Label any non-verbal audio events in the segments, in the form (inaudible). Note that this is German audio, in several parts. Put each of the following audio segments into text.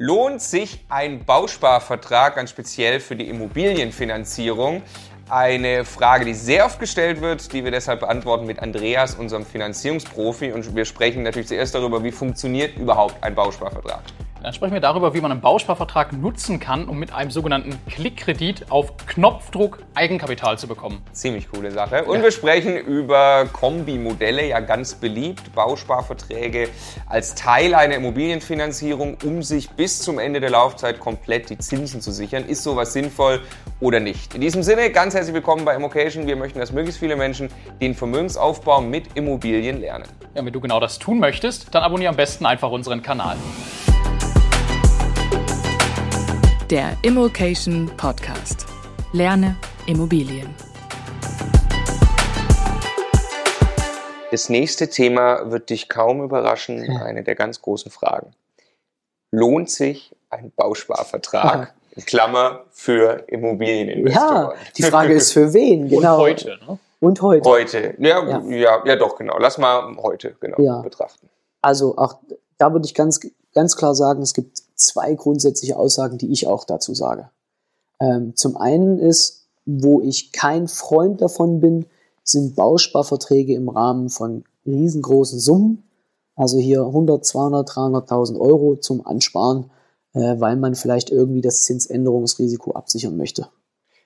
Lohnt sich ein Bausparvertrag ganz speziell für die Immobilienfinanzierung? Eine Frage, die sehr oft gestellt wird, die wir deshalb beantworten mit Andreas, unserem Finanzierungsprofi. Und wir sprechen natürlich zuerst darüber, wie funktioniert überhaupt ein Bausparvertrag. Dann sprechen wir darüber, wie man einen Bausparvertrag nutzen kann, um mit einem sogenannten Klickkredit auf Knopfdruck Eigenkapital zu bekommen. Ziemlich coole Sache. Und ja. wir sprechen über Kombimodelle, ja ganz beliebt, Bausparverträge als Teil einer Immobilienfinanzierung, um sich bis zum Ende der Laufzeit komplett die Zinsen zu sichern. Ist sowas sinnvoll oder nicht? In diesem Sinne, ganz herzlich willkommen bei Immocation. Wir möchten, dass möglichst viele Menschen den Vermögensaufbau mit Immobilien lernen. Ja, wenn du genau das tun möchtest, dann abonniere am besten einfach unseren Kanal. Der Immokation Podcast. Lerne Immobilien. Das nächste Thema wird dich kaum überraschen, eine der ganz großen Fragen. Lohnt sich ein Bausparvertrag? In Klammer für Immobilieninvestoren. Ja, die Frage ist für wen, genau. Und heute, ne? Und heute. Heute, ja, ja, ja, ja doch, genau. Lass mal heute genau ja. betrachten. Also auch da würde ich ganz, ganz klar sagen, es gibt zwei grundsätzliche Aussagen, die ich auch dazu sage. Ähm, zum einen ist, wo ich kein Freund davon bin, sind Bausparverträge im Rahmen von riesengroßen Summen. Also hier 100, 200, 300.000 Euro zum Ansparen, äh, weil man vielleicht irgendwie das Zinsänderungsrisiko absichern möchte.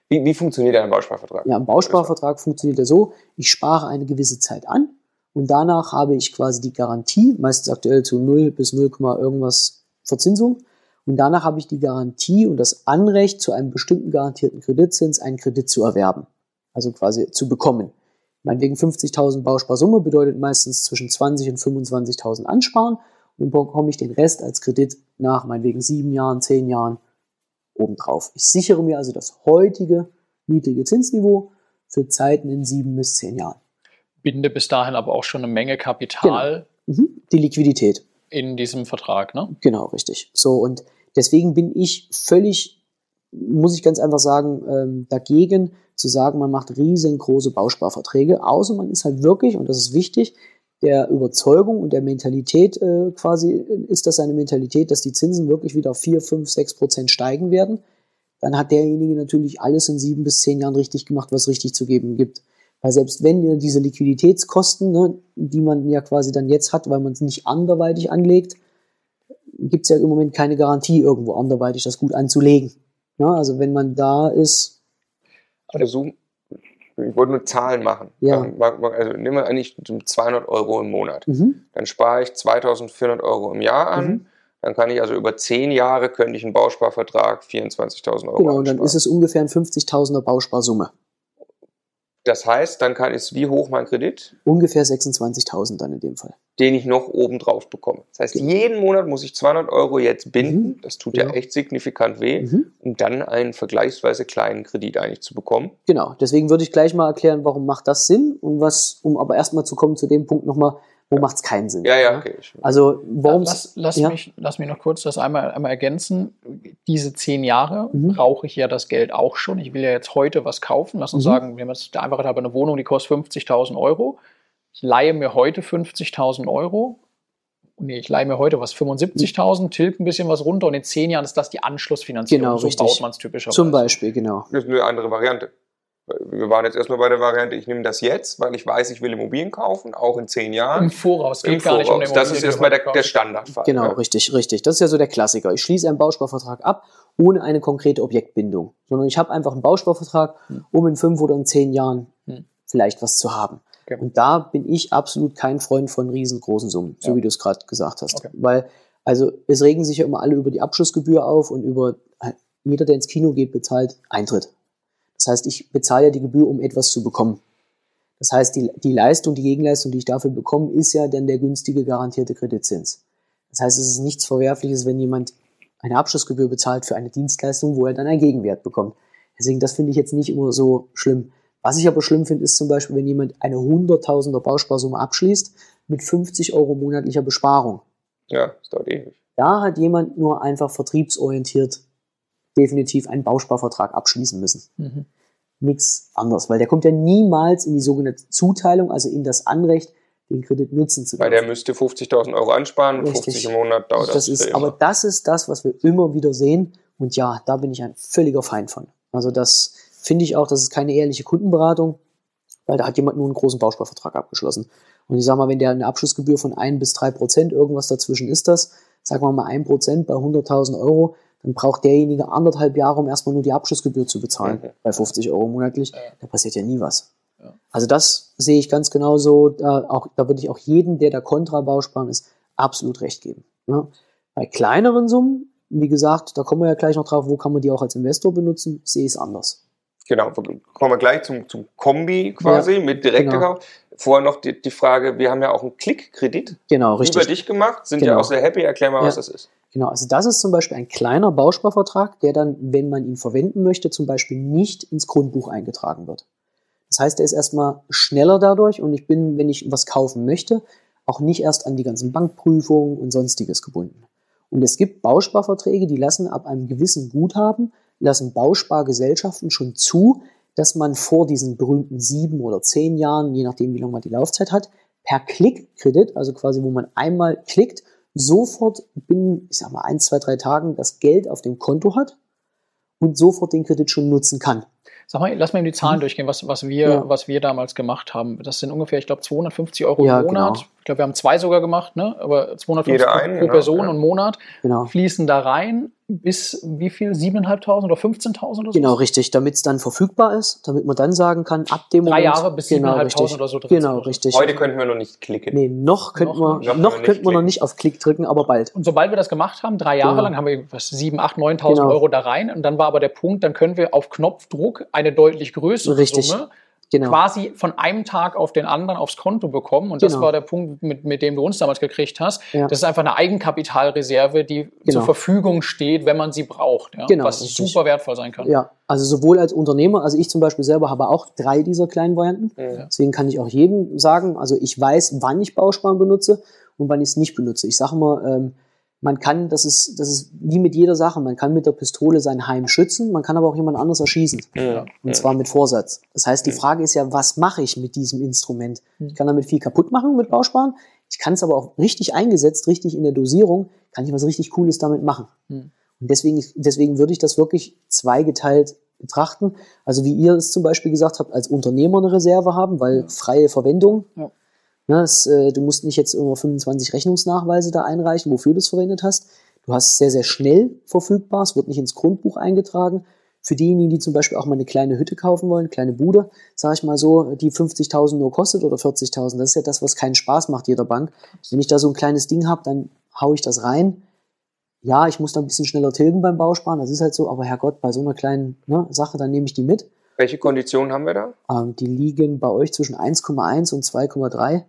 Wie, wie funktioniert ein Bausparvertrag? Ja, ein Bausparvertrag funktioniert ja so, ich spare eine gewisse Zeit an und danach habe ich quasi die Garantie, meistens aktuell zu 0 bis 0, irgendwas Verzinsung. Und danach habe ich die Garantie und das Anrecht, zu einem bestimmten garantierten Kreditzins einen Kredit zu erwerben. Also quasi zu bekommen. Meinetwegen 50.000 Bausparsumme bedeutet meistens zwischen 20 und 25.000 Ansparen. Und dann bekomme ich den Rest als Kredit nach meinetwegen sieben Jahren, zehn Jahren obendrauf. Ich sichere mir also das heutige niedrige Zinsniveau für Zeiten in sieben bis zehn Jahren. Binde bis dahin aber auch schon eine Menge Kapital. Genau. Mhm. Die Liquidität in diesem Vertrag, ne? Genau, richtig. So, und deswegen bin ich völlig, muss ich ganz einfach sagen, ähm, dagegen zu sagen, man macht riesengroße Bausparverträge, außer man ist halt wirklich, und das ist wichtig, der Überzeugung und der Mentalität äh, quasi, ist das eine Mentalität, dass die Zinsen wirklich wieder auf 4, 5, 6 Prozent steigen werden, dann hat derjenige natürlich alles in sieben bis zehn Jahren richtig gemacht, was richtig zu geben gibt. Weil selbst wenn diese Liquiditätskosten, ne, die man ja quasi dann jetzt hat, weil man es nicht anderweitig anlegt, gibt es ja im Moment keine Garantie, irgendwo anderweitig das gut anzulegen. Ja, ne, also wenn man da ist. Also, ich wollte nur Zahlen machen. Ja. Also nehmen wir eigentlich 200 Euro im Monat. Mhm. Dann spare ich 2400 Euro im Jahr an. Mhm. Dann kann ich also über 10 Jahre könnte ich einen Bausparvertrag 24.000 Euro Genau, und dann ist es ungefähr ein 50.000er Bausparsumme. Das heißt, dann kann es wie hoch mein Kredit? Ungefähr 26.000 dann in dem Fall. Den ich noch oben drauf bekomme. Das heißt, genau. jeden Monat muss ich 200 Euro jetzt binden. Mhm. Das tut ja. ja. echt signifikant weh, mhm. um dann einen vergleichsweise kleinen Kredit eigentlich zu bekommen. Genau. Deswegen würde ich gleich mal erklären, warum macht das Sinn und was, um aber erstmal zu kommen zu dem Punkt nochmal, wo macht es keinen Sinn? Ja, ja, okay. Also warum? Lass, lass, ja? Mich, lass mich noch kurz das einmal, einmal ergänzen. Diese zehn Jahre mhm. brauche ich ja das Geld auch schon. Ich will ja jetzt heute was kaufen. Lass uns mhm. sagen, wir haben jetzt der Einfachheit habe eine Wohnung, die kostet 50.000 Euro. Ich leihe mir heute 50.000 Euro. Nee, ich leihe mir heute was 75.000, tilg ein bisschen was runter und in zehn Jahren ist das die Anschlussfinanzierung. Genau, so richtig. baut man es typischerweise. Zum Beispiel, genau. Das ist eine andere Variante. Wir waren jetzt erstmal bei der Variante, ich nehme das jetzt, weil ich weiß, ich will Immobilien kaufen, auch in zehn Jahren. Im Voraus, geht Im gar Voraus. nicht um den Das ist erstmal der, der Standardfall. Genau, ja. richtig, richtig. Das ist ja so der Klassiker. Ich schließe einen Bausparvertrag ab, ohne eine konkrete Objektbindung, sondern ich habe einfach einen Bausparvertrag, hm. um in fünf oder in zehn Jahren hm. vielleicht was zu haben. Okay. Und da bin ich absolut kein Freund von riesengroßen Summen, so ja. wie du es gerade gesagt hast. Okay. Weil, also es regen sich ja immer alle über die Abschlussgebühr auf und über jeder, der ins Kino geht, bezahlt Eintritt. Das heißt, ich bezahle ja die Gebühr, um etwas zu bekommen. Das heißt, die, die Leistung, die Gegenleistung, die ich dafür bekomme, ist ja dann der günstige garantierte Kreditzins. Das heißt, es ist nichts Verwerfliches, wenn jemand eine Abschlussgebühr bezahlt für eine Dienstleistung, wo er dann einen Gegenwert bekommt. Deswegen, das finde ich jetzt nicht immer so schlimm. Was ich aber schlimm finde, ist zum Beispiel, wenn jemand eine Hunderttausender Bausparsumme abschließt mit 50 Euro monatlicher Besparung. Ja, das dauert ewig. Da hat jemand nur einfach vertriebsorientiert definitiv einen Bausparvertrag abschließen müssen. Mhm. Nichts anderes, weil der kommt ja niemals in die sogenannte Zuteilung, also in das Anrecht, den Kredit nutzen zu Weil dürfen. der müsste 50.000 Euro ansparen, Richtig. 50 im Monat dauert das. das ist, aber das ist das, was wir immer wieder sehen. Und ja, da bin ich ein völliger Feind von. Also das finde ich auch, das ist keine ehrliche Kundenberatung, weil da hat jemand nur einen großen Bausparvertrag abgeschlossen. Und ich sage mal, wenn der eine Abschlussgebühr von ein bis drei Prozent, irgendwas dazwischen ist das, sagen wir mal ein Prozent bei 100.000 Euro, dann braucht derjenige anderthalb Jahre, um erstmal nur die Abschlussgebühr zu bezahlen, Mhm. bei 50 Euro monatlich. Ja. Da passiert ja nie was. Ja. Also das sehe ich ganz genauso. Da, auch, da würde ich auch jedem, der da kontra Bausparen ist, absolut recht geben. Ja. Bei kleineren Summen, wie gesagt, da kommen wir ja gleich noch drauf, wo kann man die auch als Investor benutzen, sehe ich es anders. Genau, kommen wir gleich zum, zum Kombi quasi mit Direktkauf. Vorher noch die, die Frage, wir haben ja auch einen Klickkredit Genau, richtig. über dich gemacht, sind Genau. ja auch sehr happy. Erklär mal, Ja. was das ist. Genau, also das ist zum Beispiel ein kleiner Bausparvertrag, der dann, wenn man ihn verwenden möchte, zum Beispiel nicht ins Grundbuch eingetragen wird. Das heißt, der ist erstmal schneller dadurch und ich bin, wenn ich was kaufen möchte, auch nicht erst an die ganzen Bankprüfungen und sonstiges gebunden. Und es gibt Bausparverträge, die lassen ab einem gewissen Guthaben, lassen Bauspargesellschaften schon zu, dass man vor diesen berühmten sieben oder zehn Jahren, je nachdem wie lange man die Laufzeit hat, per Klickkredit, also quasi wo man einmal klickt, sofort binnen, ich sag mal, ein, zwei, drei Tagen das Geld auf dem Konto hat und sofort den Kredit schon nutzen kann. Sag mal, lass mal eben die Zahlen durchgehen, was, was, wir, Mhm. Ja. was wir damals gemacht haben. Das sind ungefähr, ich glaube, 250 Euro Ja, im Monat. genau. Ich glaube, wir haben zwei sogar gemacht, ne? aber 250 Jeder pro, einen, pro genau, Person ja. und Monat Genau. fließen da rein bis wie viel? 7.500 oder 15.000 oder so? Genau, richtig, damit es dann verfügbar ist, damit man dann sagen kann, ab dem Drei Moment. Jahre bis genau, 7.500 richtig. oder so drin Genau, richtig. Heute könnten wir noch nicht klicken. nee, noch könnte Noch man, nicht. Noch noch können wir noch nicht auf Klick drücken, aber bald. Und sobald wir das gemacht haben, drei Jahre Genau. lang, haben wir was 7.000, 8.000, 9.000 Genau. Euro da rein. Und dann war aber der Punkt, dann können wir auf Knopfdruck eine deutlich größere Richtig. Summe Genau. quasi von einem Tag auf den anderen aufs Konto bekommen. Und das Genau. war der Punkt, mit, mit dem du uns damals gekriegt hast. Ja. Das ist einfach eine Eigenkapitalreserve, die Genau. zur Verfügung steht, wenn man sie braucht. Ja? Genau, was richtig. super wertvoll sein kann. Ja, also sowohl als Unternehmer, also ich zum Beispiel selber habe auch drei dieser kleinen Varianten. Mhm. Deswegen kann ich auch jedem sagen, also ich weiß, wann ich Bausparen benutze und wann ich es nicht benutze. Ich sage immer, ähm, man kann, das ist, das ist wie mit jeder Sache, man kann mit der Pistole sein Heim schützen, man kann aber auch jemand anderes erschießen. Mhm. Und zwar mit Vorsatz. Das heißt, die Frage ist ja, was mache ich mit diesem Instrument? Ich kann damit viel kaputt machen mit Bausparen. Ich kann es aber auch richtig eingesetzt, richtig in der Dosierung, kann ich was richtig Cooles damit machen. Hm. Und deswegen, deswegen würde ich das wirklich zweigeteilt betrachten. Also wie ihr es zum Beispiel gesagt habt, als Unternehmer eine Reserve haben, weil freie Verwendung. Ja. Ne, es, äh, du musst nicht jetzt immer 25 Rechnungsnachweise da einreichen, wofür du es verwendet hast. Du hast es sehr, sehr schnell verfügbar. Es wird nicht ins Grundbuch eingetragen. Für diejenigen, die zum Beispiel auch mal eine kleine Hütte kaufen wollen, kleine Bude, sage ich mal so, die 50.000 nur kostet oder 40.000, das ist ja das, was keinen Spaß macht jeder Bank. Wenn ich da so ein kleines Ding habe, dann haue ich das rein. Ja, ich muss da ein bisschen schneller tilgen beim Bausparen, das ist halt so, aber Herrgott, bei so einer kleinen ne, Sache, dann nehme ich die mit. Welche Konditionen haben wir da? Ähm, die liegen bei euch zwischen 1,1 und 2,3.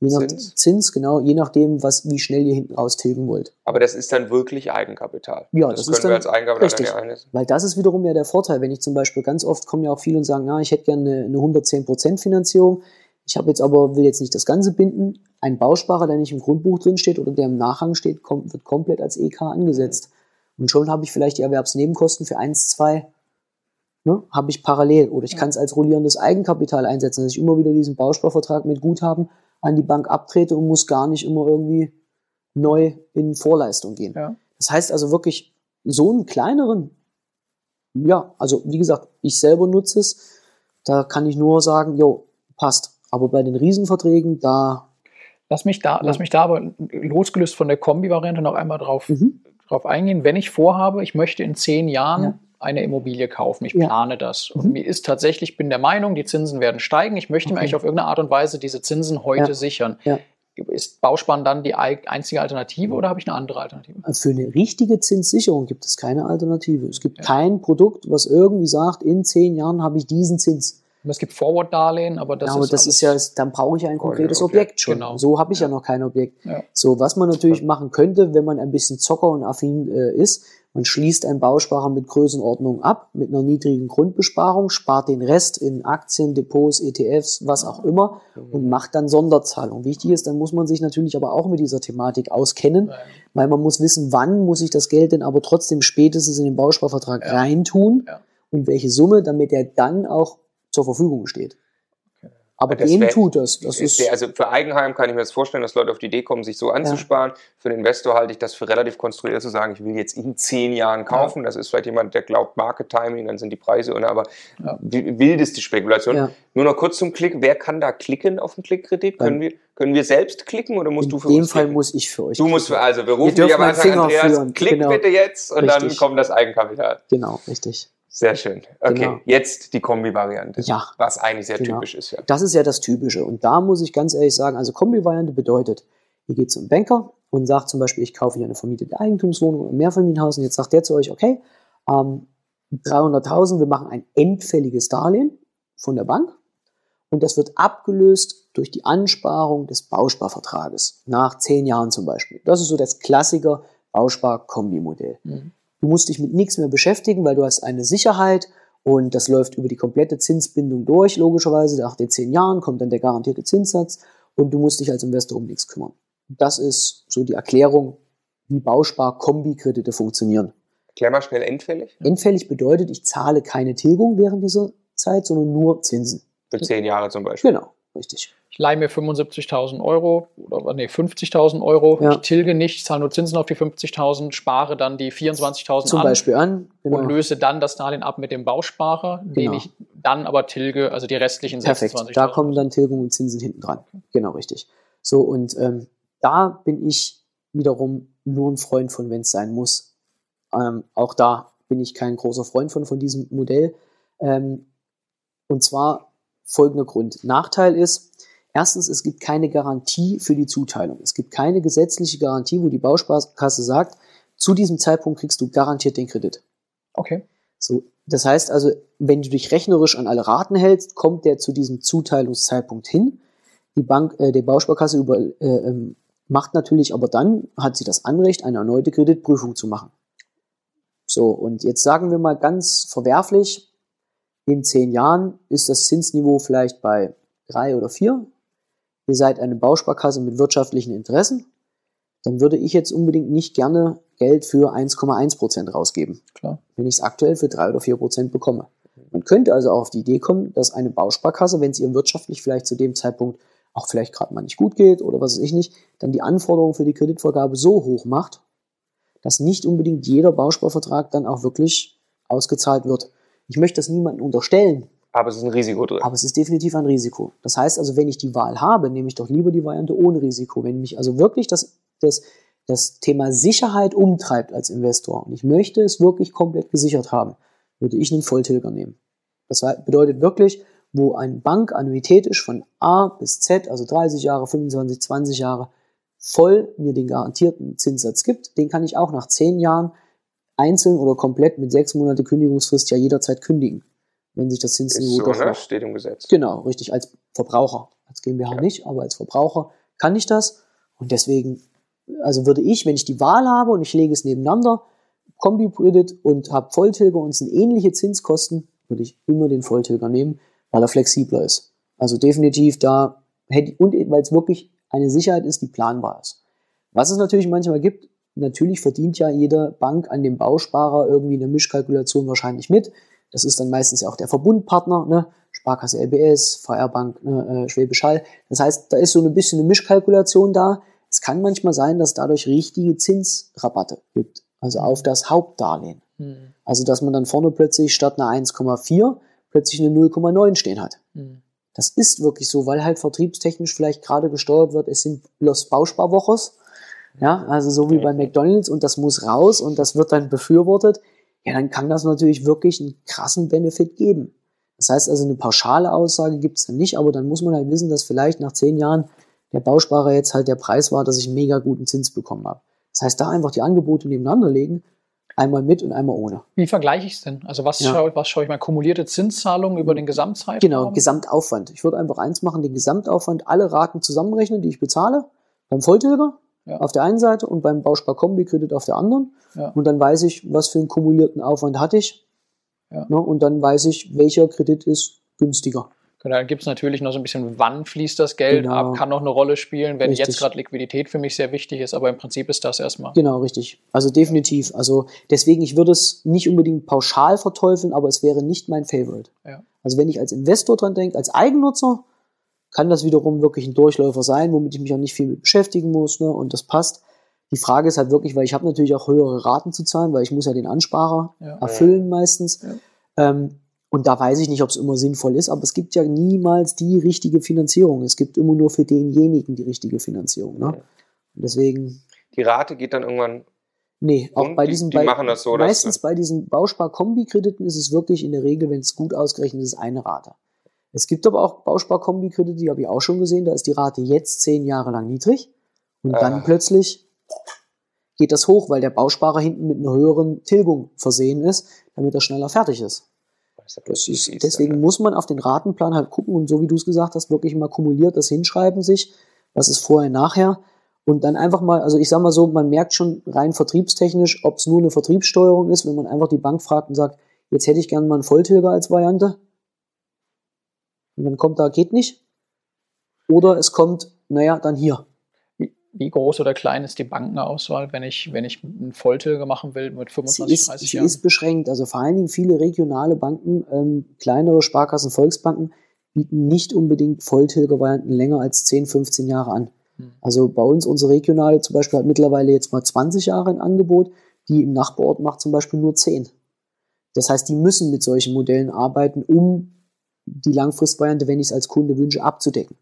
Je nach Zins? Zins. genau, je nachdem, was, wie schnell ihr hinten raus tilgen wollt. Aber das ist dann wirklich Eigenkapital. Ja, das, das können ist wir dann als Eigenkapital richtig. dann ja. Weil das ist wiederum ja der Vorteil, wenn ich zum Beispiel ganz oft kommen ja auch viele und sagen, na, ich hätte gerne eine, eine 110% Finanzierung. Ich habe jetzt aber, will jetzt nicht das Ganze binden. Ein Bausparer, der nicht im Grundbuch drin steht oder der im Nachhang steht, kommt, wird komplett als EK angesetzt. Und schon habe ich vielleicht die Erwerbsnebenkosten für 1, 2, ne, habe ich parallel. Oder ich kann es als rollierendes Eigenkapital einsetzen, dass ich immer wieder diesen Bausparvertrag mit Guthaben an die Bank abtrete und muss gar nicht immer irgendwie neu in Vorleistung gehen. Ja. Das heißt also wirklich so einen kleineren, ja, also wie gesagt, ich selber nutze es, da kann ich nur sagen, jo, passt. Aber bei den Riesenverträgen, da, Lass mich da, lass mich da aber losgelöst von der Kombi-Variante noch einmal drauf, Mhm. drauf eingehen. Wenn ich vorhabe, ich möchte in zehn Jahren Ja. Eine Immobilie kaufen, ich Ja. plane das. Und Mhm. mir ist tatsächlich, ich bin der Meinung, die Zinsen werden steigen. Ich möchte mir Okay. eigentlich auf irgendeine Art und Weise diese Zinsen heute Ja. sichern. Ja. Ist Bausparen dann die ei- einzige Alternative oder habe ich eine andere Alternative? für eine richtige Zinssicherung gibt es keine Alternative. Es gibt Ja. kein Produkt, was irgendwie sagt, in zehn Jahren habe ich diesen Zins. Es gibt Forward-Darlehen, aber das ja, aber ist das ist ja, dann brauche ich ja ein konkretes Objekt, Objekt schon. genau. So habe ich ja. noch kein Objekt. Ja. So, was man natürlich machen könnte, wenn man ein bisschen Zocker und affin äh, ist, man schließt einen Bausparer mit Größenordnung ab, mit einer niedrigen Grundbesparung, spart den Rest in Aktien, Depots, ETFs, was auch immer und macht dann Sonderzahlungen. Wichtig ist, dann muss man sich natürlich aber auch mit dieser Thematik auskennen, weil man muss wissen, wann muss ich das Geld denn aber trotzdem spätestens in den Bausparvertrag reintun Ja. und welche Summe, damit er dann auch zur Verfügung steht. Aber Das dem wär- tut das. Das ist ist, also für Eigenheim kann ich mir das vorstellen, dass Leute auf die Idee kommen, sich so anzusparen. Für den Investor halte ich das für relativ konstruiert zu sagen, ich will jetzt in zehn Jahren kaufen. Das ist vielleicht jemand, der glaubt Market Timing, dann sind die Preise und aber Ja. wi- wildeste Spekulation. Ja. Nur noch kurz zum Klick. Wer kann da klicken auf den Klickkredit? Können wir, können wir selbst klicken oder musst in du für dem uns Fall klicken? muss ich für euch. Du musst für, klicken. also wir rufen dich am Anfang, Finger Andreas, führen. klick Genau. bitte jetzt und dann Richtig. kommt das Eigenkapital. Genau, richtig. Sehr schön. Okay, Genau. jetzt die Kombi-Variante. Ja. Was eigentlich sehr Genau. typisch ist, ja. Das ist ja das Typische. Und da muss ich ganz ehrlich sagen, also Kombi-Variante bedeutet, ihr geht zum Banker und sagt zum Beispiel, ich kaufe hier eine vermietete Eigentumswohnung oder ein Mehrfamilienhaus und jetzt sagt der zu euch, okay, ähm, 300.000, wir machen ein endfälliges Darlehen von der Bank und das wird abgelöst durch die Ansparung des Bausparvertrages nach zehn Jahren zum Beispiel. Das ist so das Klassiker Bauspar-Kombi-Modell. Mhm. Du musst dich mit nichts mehr beschäftigen, weil du hast eine Sicherheit und das läuft über die komplette Zinsbindung durch, logischerweise. Nach den zehn Jahren kommt dann der garantierte Zinssatz und du musst dich als Investor um nichts kümmern. Das ist so die Erklärung, wie Bauspar-Kombi-Kredite funktionieren. Klär mal schnell endfällig. Endfällig bedeutet, ich zahle keine Tilgung während dieser Zeit, sondern nur Zinsen. Für zehn Jahre zum Beispiel. Genau, richtig. Ich leihe mir 75.000 Euro oder nee, 50.000 Euro. Ja. Ich tilge nicht, zahle nur Zinsen auf die 50.000, spare dann die 24.000 Zum an Beispiel an. Genau. und löse dann das Darlehen ab mit dem Bausparer, den Genau. ich dann aber tilge, also die restlichen Perfekt. 26.000. Da kommen dann Tilgung und Zinsen hinten dran. Genau, richtig. So, und ähm, da bin ich wiederum nur ein Freund von, wenn es sein muss. Ähm, auch da bin ich kein großer Freund von, von diesem Modell. Ähm, und zwar folgender Grund. Nachteil ist, erstens, es gibt keine Garantie für die Zuteilung. Es gibt keine gesetzliche Garantie, wo die Bausparkasse sagt, zu diesem Zeitpunkt kriegst du garantiert den Kredit. Okay. So, das heißt also, wenn du dich rechnerisch an alle Raten hältst, kommt der zu diesem Zuteilungszeitpunkt hin. Die Bank, äh, die Bausparkasse über, äh, ähm, macht natürlich, aber dann hat sie das Anrecht, eine erneute Kreditprüfung zu machen. So, und jetzt sagen wir mal ganz verwerflich, in zehn Jahren ist das Zinsniveau vielleicht bei drei oder vier. Ihr seid eine Bausparkasse mit wirtschaftlichen Interessen. Dann würde ich jetzt unbedingt nicht gerne Geld für 1,1 Prozent rausgeben Klar. wenn ich es aktuell für drei oder vier Prozent bekomme. Man könnte also auch auf die Idee kommen, dass eine Bausparkasse, wenn es ihr wirtschaftlich vielleicht zu dem Zeitpunkt auch vielleicht gerade mal nicht gut geht oder was weiß ich nicht, dann die Anforderungen für die Kreditvergabe so hoch macht, dass nicht unbedingt jeder Bausparvertrag dann auch wirklich ausgezahlt wird. Ich möchte das niemandem unterstellen, Aber es ist ein Risiko drin. aber es ist definitiv ein Risiko. Das heißt also, wenn ich die Wahl habe, nehme ich doch lieber die Variante ohne Risiko. Wenn mich also wirklich das, das, das Thema Sicherheit umtreibt als Investor und ich möchte es wirklich komplett gesichert haben, würde ich einen Volltilger nehmen. Das bedeutet wirklich, wo eine Bank annuitätisch von A bis Z, also 30 Jahre, 25, 20 Jahre, voll mir den garantierten Zinssatz gibt, den kann ich auch nach 10 Jahren einzeln oder komplett mit sechs Monate Kündigungsfrist ja jederzeit kündigen, wenn sich das Zinsniveau so, ne? Steht im Gesetz. Genau, richtig, als Verbraucher. Als GmbH Ja. nicht, aber als Verbraucher kann ich das. Und deswegen, also würde ich, wenn ich die Wahl habe und ich lege es nebeneinander, Kombi-Kredit und habe Volltilger und es sind ähnliche Zinskosten, würde ich immer den Volltilger nehmen, weil er flexibler ist. Also definitiv da, hätte, und weil es wirklich eine Sicherheit ist, die planbar ist. Was es natürlich manchmal gibt, natürlich verdient ja jede Bank an dem Bausparer irgendwie eine Mischkalkulation wahrscheinlich mit. Das ist dann meistens ja auch der Verbundpartner, ne? Sparkasse LBS, Feuerbank, ne, äh, Schwäbisch Hall. Das heißt, da ist so ein bisschen eine Mischkalkulation da. Es kann manchmal sein, dass dadurch richtige Zinsrabatte gibt, also auf das Hauptdarlehen. Hm. Also dass man dann vorne plötzlich statt einer 1,4 plötzlich eine 0,9 stehen hat. Hm. Das ist wirklich so, weil halt vertriebstechnisch vielleicht gerade gesteuert wird, es sind Los Bausparwoches. Ja, also so wie bei McDonalds und das muss raus und das wird dann befürwortet. Ja, dann kann das natürlich wirklich einen krassen Benefit geben. Das heißt also, eine pauschale Aussage gibt es dann nicht, aber dann muss man halt wissen, dass vielleicht nach zehn Jahren der Bausparer jetzt halt der Preis war, dass ich einen mega guten Zins bekommen habe. Das heißt, da einfach die Angebote nebeneinander legen, einmal mit und einmal ohne. Wie vergleiche ich es denn? Also was, Ja. schaue, was schaue ich mal? Kumulierte Zinszahlungen über den Gesamtzeitraum? Genau, Gesamtaufwand. Ich würde einfach eins machen, den Gesamtaufwand, alle Raten zusammenrechnen, die ich bezahle, beim Volltilger Ja. auf der einen Seite und beim Bauspar-Kombi-Kredit auf der anderen. Ja. Und dann weiß ich, was für einen kumulierten Aufwand hatte ich. Ja. Ne, und dann weiß ich, welcher Kredit ist günstiger. Genau, Dann gibt es natürlich noch so ein bisschen, wann fließt das Geld Genau. ab, kann noch eine Rolle spielen, wenn Richtig. jetzt gerade Liquidität für mich sehr wichtig ist, aber im Prinzip ist das erstmal. Genau, richtig. Also definitiv. Also deswegen, ich würde es nicht unbedingt pauschal verteufeln, aber es wäre nicht mein Favorite. Also wenn ich als Investor dran denke, als Eigennutzer, kann das wiederum wirklich ein Durchläufer sein, womit ich mich auch nicht viel mit beschäftigen muss ne? und das passt. Die Frage ist halt wirklich, weil ich habe natürlich auch höhere Raten zu zahlen, weil ich muss ja den Ansparer ja. erfüllen meistens. Ja. Ähm, und da weiß ich nicht, ob es immer sinnvoll ist, aber es gibt ja niemals die richtige Finanzierung. Es gibt immer nur für denjenigen die richtige Finanzierung. Ne? Und deswegen. Die Rate geht dann irgendwann. Nee, auch bei diesen die, die machen das so, meistens bei diesen Bauspar-Kombi-Krediten ist es wirklich in der Regel, wenn es gut ausgerechnet ist, eine Rate. Es gibt aber auch Bauspar-Kombi-Kredite, die habe ich auch schon gesehen, da ist die Rate jetzt zehn Jahre lang niedrig. Und äh. dann plötzlich geht das hoch, weil der Bausparer hinten mit einer höheren Tilgung versehen ist, damit er schneller fertig ist. Das ist, deswegen muss man auf den Ratenplan halt gucken und so wie du es gesagt hast, wirklich mal kumuliert das hinschreiben sich, was ist vorher, nachher. Und dann einfach mal, also ich sag mal so, man merkt schon rein vertriebstechnisch, ob es nur eine Vertriebssteuerung ist, wenn man einfach die Bank fragt und sagt, jetzt hätte ich gerne mal einen Volltilger als Variante und dann kommt da, geht nicht oder es kommt, naja, dann hier wie groß oder klein ist die Bankenauswahl, wenn ich, wenn ich einen Volltilger machen will mit 25, sie ist, 30 sie Jahren? ist beschränkt. Also vor allen Dingen viele regionale Banken, ähm, kleinere Sparkassen, Volksbanken bieten nicht unbedingt Volltilger-Varianten länger als 10, 15 Jahre an. Hm. Also bei uns, unsere regionale zum Beispiel hat mittlerweile jetzt mal 20 Jahre ein Angebot, die im Nachbarort macht zum Beispiel nur 10. Das heißt, die müssen mit solchen Modellen arbeiten, um die Langfristvariante, wenn ich es als Kunde wünsche, abzudecken.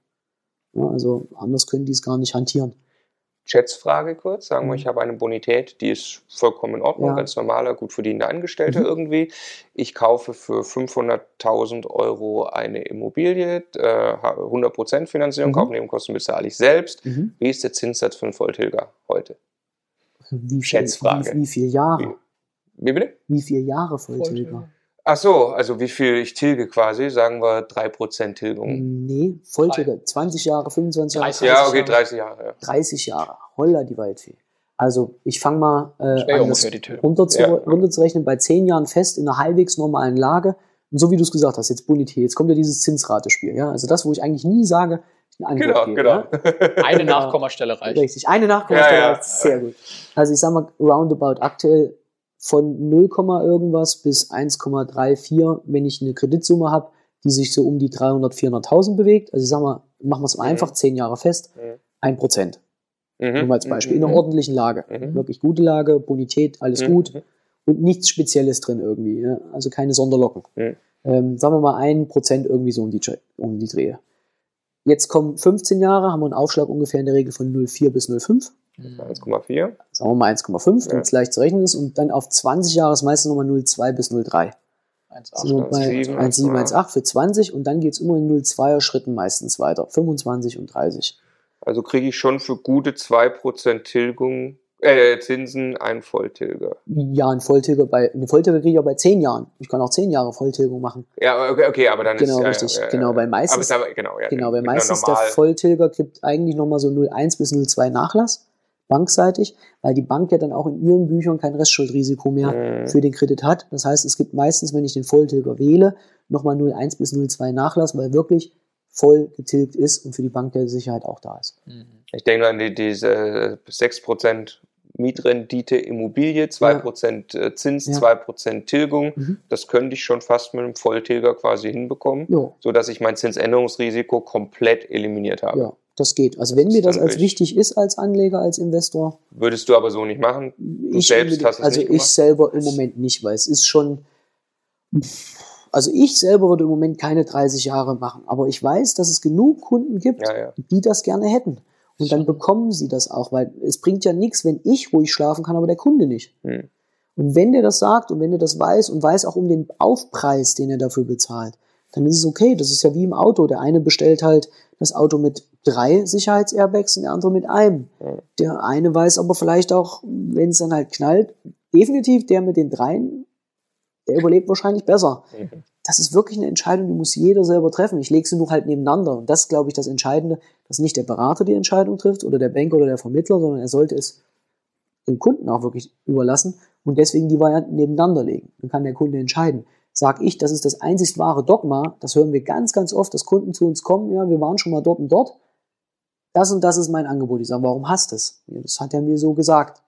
Ja, also anders können die es gar nicht hantieren. Schätzfrage kurz. Sagen wir, mhm. ich habe eine Bonität, die ist vollkommen in Ordnung, ja. ganz normaler, gut verdienender Angestellter mhm. irgendwie. Ich kaufe für 500.000 Euro eine Immobilie, äh, 100% Finanzierung, mhm. Kaufnebenkosten bezahle ich selbst. Mhm. Wie ist der Zinssatz für einen Volltilger heute? Wie viel, Schätzfrage. Wie, wie viele Jahre? Wie, wie bitte? Wie viele Jahre Volltilger? Volltilger. Ach so, also wie viel ich tilge quasi, sagen wir 3% Tilgung. Nee, Volltilge, 20 Jahre, 25 Jahre. 30 ja, okay, 30 Jahre. Ja. 30 Jahre, holla die Waldfee. Also ich fange mal äh, an, das runter zu, ja. runterzurechnen, bei 10 Jahren fest in einer halbwegs normalen Lage. Und so wie du es gesagt hast, jetzt Bonität, jetzt kommt ja dieses Zinsratespiel. Ja? Also das, wo ich eigentlich nie sage, genau, gebe, genau. Ja? (laughs) Eine Nachkommastelle reicht. Richtig, eine Nachkommastelle ja, reicht, sehr gut. Also ich sage mal, roundabout aktuell von 0, irgendwas bis 1,34, wenn ich eine Kreditsumme habe, die sich so um die 300, 400.000 bewegt. Also ich sag mal, machen wir es mal mhm. einfach, 10 Jahre fest, mhm. 1 Prozent. Mhm. Nur mal als Beispiel. In einer mhm. ordentlichen Lage. Mhm. Wirklich gute Lage, Bonität, alles mhm. gut. Und nichts Spezielles drin irgendwie. Ja? Also keine Sonderlocken. Ähm, sagen wir mal 1 Prozent irgendwie so um die, um die Drehe. Jetzt kommen 15 Jahre, haben wir einen Aufschlag ungefähr in der Regel von 0,4 bis 0,5. 1,4. Sagen wir mal 1,5, damit es leicht zu rechnen ist. Und dann auf 20 Jahre ist meistens nochmal 0,2 bis 0,3. 1,7, 1,8 für 20 und dann geht es immer in 0,2er Schritten meistens weiter. 25 und 30. Also kriege ich schon für gute 2% Tilgung äh, Zinsen ein Volltilger. Ja, ein Volltilger bei, eine Volltilger kriege ich auch bei 10 Jahren. Ich kann auch 10 Jahre Volltilgung machen. Ja, okay, okay aber dann genau, ist richtig. Ja, ja, genau, bei meistens, aber, genau, ja, genau, bei meistens der Volltilger kriegt eigentlich nochmal so 0,1 bis 0,2 Nachlass, bankseitig, weil die Bank ja dann auch in ihren Büchern kein Restschuldrisiko mehr mhm. für den Kredit hat. Das heißt, es gibt meistens, wenn ich den Volltilger wähle, nochmal 0,1 bis 0,2 Nachlass, weil wirklich voll getilgt ist und für die Bank der Sicherheit auch da ist. Ich denke an die, diese 6% Mietrendite Immobilie, 2% ja. Äh, Zins, ja. 2% Tilgung. Mhm. Das könnte ich schon fast mit einem Volltilger quasi hinbekommen, ja. sodass ich mein Zinsänderungsrisiko komplett eliminiert habe. Ja, das geht. Also wenn mir das als wichtig ist als Anleger, als Investor. Würdest du aber so nicht machen? Du ich selbst hast es Also nicht ich selber im Moment nicht, weil es ist schon... Also ich selber würde im Moment keine 30 Jahre machen, aber ich weiß, dass es genug Kunden gibt, die das gerne hätten. Und dann bekommen sie das auch, weil es bringt ja nichts, wenn ich ruhig schlafen kann, aber der Kunde nicht. Hm. Und wenn der das sagt und wenn der das weiß und weiß auch um den Aufpreis, den er dafür bezahlt, dann ist es okay. Das ist ja wie im Auto. Der eine bestellt halt das Auto mit drei Sicherheitsairbags und der andere mit einem. Der eine weiß aber vielleicht auch, wenn es dann halt knallt, definitiv der mit den dreien, der überlebt wahrscheinlich besser. Das ist wirklich eine Entscheidung, die muss jeder selber treffen. Ich lege sie nur halt nebeneinander. Und das ist, glaube ich, das Entscheidende, dass nicht der Berater die Entscheidung trifft oder der Banker oder der Vermittler, sondern er sollte es dem Kunden auch wirklich überlassen und deswegen die Varianten nebeneinander legen. Dann kann der Kunde entscheiden. Sag ich, das ist das einzig wahre Dogma, das hören wir ganz, ganz oft, dass Kunden zu uns kommen, ja, wir waren schon mal dort und dort. Das und das ist mein Angebot. Ich sage, warum hast du es? Das hat er mir so gesagt.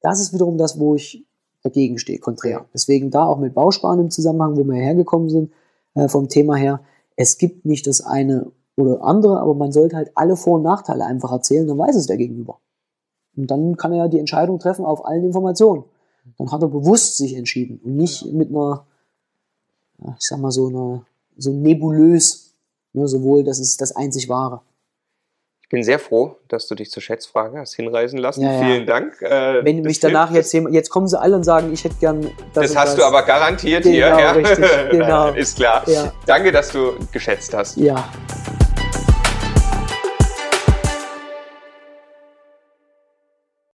Das ist wiederum das, wo ich dagegen stehe, konträr. Deswegen da auch mit Bausparen im Zusammenhang, wo wir hergekommen sind, äh, vom Thema her. Es gibt nicht das eine oder andere, aber man sollte halt alle Vor- und Nachteile einfach erzählen, dann weiß es der Gegenüber. Und dann kann er ja die Entscheidung treffen auf allen Informationen. Dann hat er bewusst sich entschieden und nicht ja. mit einer, ich sag mal so einer, so nebulös, ne, sowohl das ist das einzig wahre. Ich bin sehr froh, dass du dich zur Schätzfrage hast hinreisen lassen. Ja, ja. Vielen Dank. Äh, Wenn mich danach jetzt jetzt kommen sie alle und sagen, ich hätte gern das. Das hast das. du aber garantiert genau, hier. Ja? Richtig, (laughs) genau. Ist klar. Danke, dass du geschätzt hast. Ja,